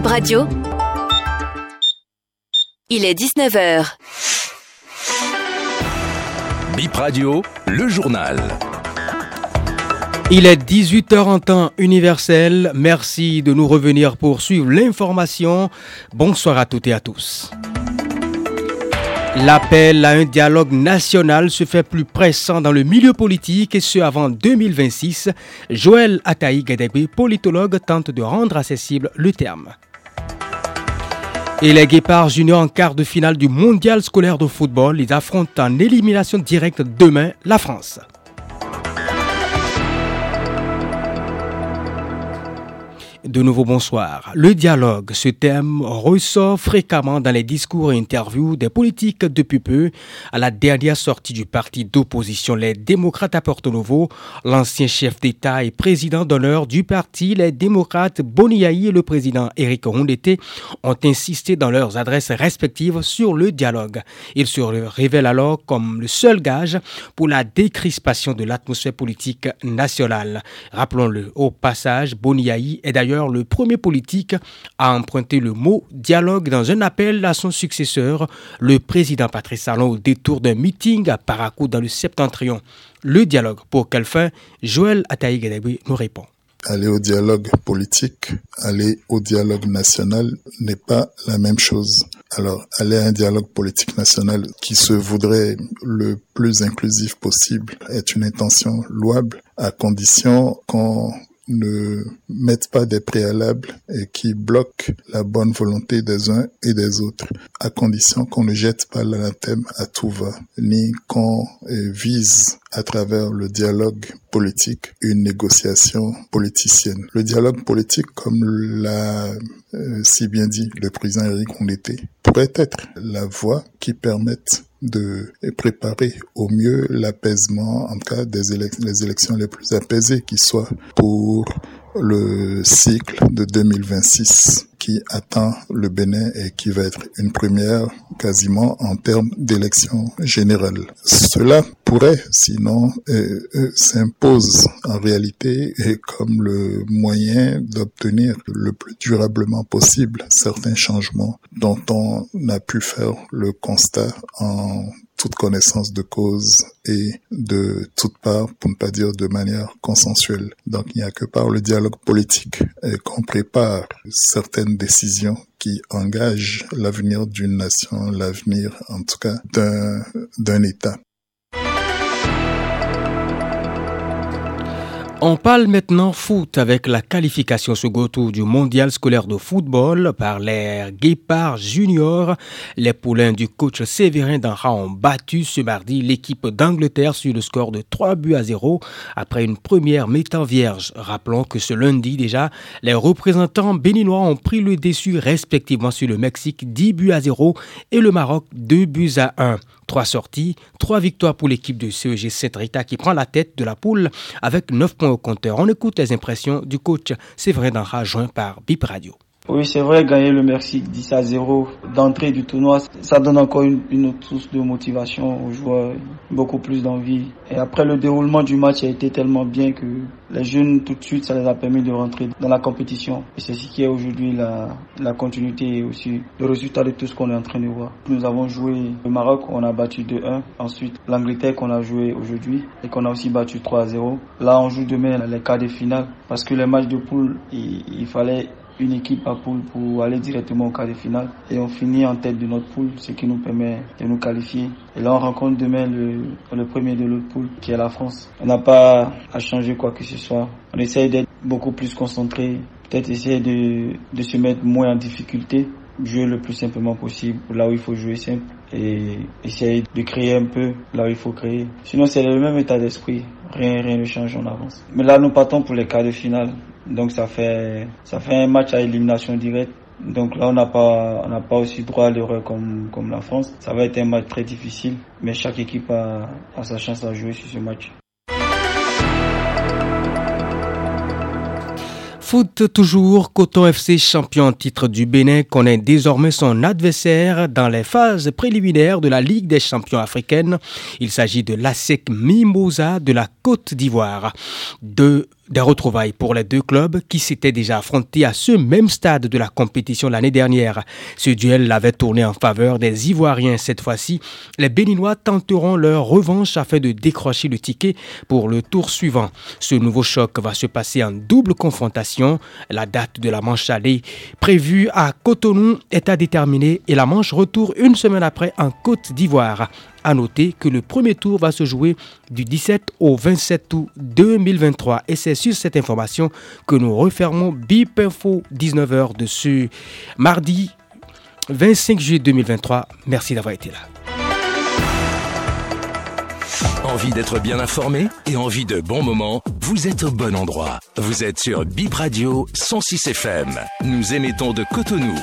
Bip Radio. Il est 19h. Bip Radio, le journal. Il est 18h en temps universel. Merci de nous revenir pour suivre l'information. Bonsoir à toutes et à tous. L'appel à un dialogue national se fait plus pressant dans le milieu politique et ce avant 2026. Joël Ataï Gadebe, politologue, tente de rendre accessible le terme. Et les Guépards juniors en quart de finale du mondial scolaire de football, ils affrontent en élimination directe demain la France. De nouveau bonsoir. Le dialogue, ce thème ressort fréquemment dans les discours et interviews des politiques depuis peu. À la dernière sortie du parti d'opposition Les Démocrates à Porto Novo, l'ancien chef d'État et président d'honneur du parti Les Démocrates Boniaï et le président Éric Rondete ont insisté dans leurs adresses respectives sur le dialogue. Ils se révèlent alors comme le seul gage pour la décrispation de l'atmosphère politique nationale. Rappelons-le, au passage, Boniaï est d'ailleurs le premier politique à emprunter le mot dialogue dans un appel à son successeur, le président Patrice Talon, au détour d'un meeting à Parakou dans le septentrion. Le dialogue, pour quelle fin? Joël Ataï nous répond. Aller au dialogue politique, aller au dialogue national n'est pas la même chose. Alors, aller à un dialogue politique national qui se voudrait le plus inclusif possible est une intention louable à condition qu'on ne mettent pas des préalables et qui bloquent la bonne volonté des uns et des autres, à condition qu'on ne jette pas l'anathème à tout va, ni qu'on vise à travers le dialogue politique une négociation politicienne. Le dialogue politique, comme l'a euh, si bien dit le président Eric Ondete, pourrait être la voie qui permette de préparer au mieux l'apaisement, en cas des les élections les plus apaisées qui soient pour le cycle de 2026 qui attend le Bénin et qui va être une première quasiment en termes d'élection générale. Cela pourrait sinon euh, euh, s'impose en réalité et comme le moyen d'obtenir le plus durablement possible certains changements dont on a pu faire le constat en toute connaissance de cause et de toute part, pour ne pas dire de manière consensuelle. Donc il n'y a que par le dialogue politique qu'on prépare certaines décisions qui engagent l'avenir d'une nation, l'avenir en tout cas d'un État. On parle maintenant foot avec la qualification second tour du mondial scolaire de football par les Guépards juniors. Les poulains du coach Séverin Danra ont battu ce mardi l'équipe d'Angleterre sur le score de 3 buts à 0 après une première mi-temps vierge. Rappelons que ce lundi déjà, les représentants béninois ont pris le déçu respectivement sur le Mexique 10 buts à 0 et le Maroc 2 buts à 1. Trois sorties, trois victoires pour l'équipe de CEG Saint-Rita qui prend la tête de la poule avec 9 points au compteur. On écoute les impressions du coach Séverin Danra, joint par BIP Radio. Oui, c'est vrai, gagner le Mexique 10 à 0 d'entrée du tournoi, ça donne encore une, autre source de motivation aux joueurs, beaucoup plus d'envie. Et après, le déroulement du match a été tellement bien que les jeunes, tout de suite, ça les a permis de rentrer dans la compétition. Et c'est ce qui est aujourd'hui la, la continuité et aussi le résultat de tout ce qu'on est en train de voir. Nous avons joué le Maroc, on a battu 2-1. Ensuite, l'Angleterre qu'on a joué aujourd'hui et qu'on a aussi battu 3-0. Là, on joue demain les quarts de finale parce que les matchs de poule, il fallait une équipe à poule pour aller directement au quart de finale. Et on finit en tête de notre poule, ce qui nous permet de nous qualifier. Et là, on rencontre demain le, premier de l'autre poule, qui est la France. On n'a pas à changer quoi que ce soit. On essaye d'être beaucoup plus concentré, peut-être essayer de se mettre moins en difficulté jouer le plus simplement possible là où il faut jouer simple et essayer de créer un peu là où il faut créer. Sinon, c'est le même état d'esprit. Rien, rien ne change, en avance. Mais là, nous partons pour les quarts de finale. Donc ça fait ça fait un match à élimination directe. Donc là, on n'a pas, on n'a pas aussi droit à l'erreur comme, la France. Ça va être un match très difficile, mais chaque équipe a, a sa chance à jouer sur ce match. Foot toujours, Coton FC champion titre du Bénin connaît désormais son adversaire dans les phases préliminaires de la Ligue des champions africaine. Il s'agit de l'ASEC Mimosa de la Côte d'Ivoire. Des retrouvailles pour les deux clubs qui s'étaient déjà affrontés à ce même stade de la compétition l'année dernière. Ce duel avait tourné en faveur des Ivoiriens cette fois-ci. Les Béninois tenteront leur revanche afin de décrocher le ticket pour le tour suivant. Ce nouveau choc va se passer en double confrontation. La date de la manche allée prévue à Cotonou est à déterminer et la manche retour une semaine après en Côte d'Ivoire. À noter que le premier tour va se jouer du 17 au 27 août 2023. Et c'est sur cette information que nous refermons BIP Info 19h de ce mardi 25 juillet 2023. Merci d'avoir été là. Envie d'être bien informé et envie de bons moments? Vous êtes au bon endroit. Vous êtes sur Bip Radio 106 FM. Nous émettons de Cotonou.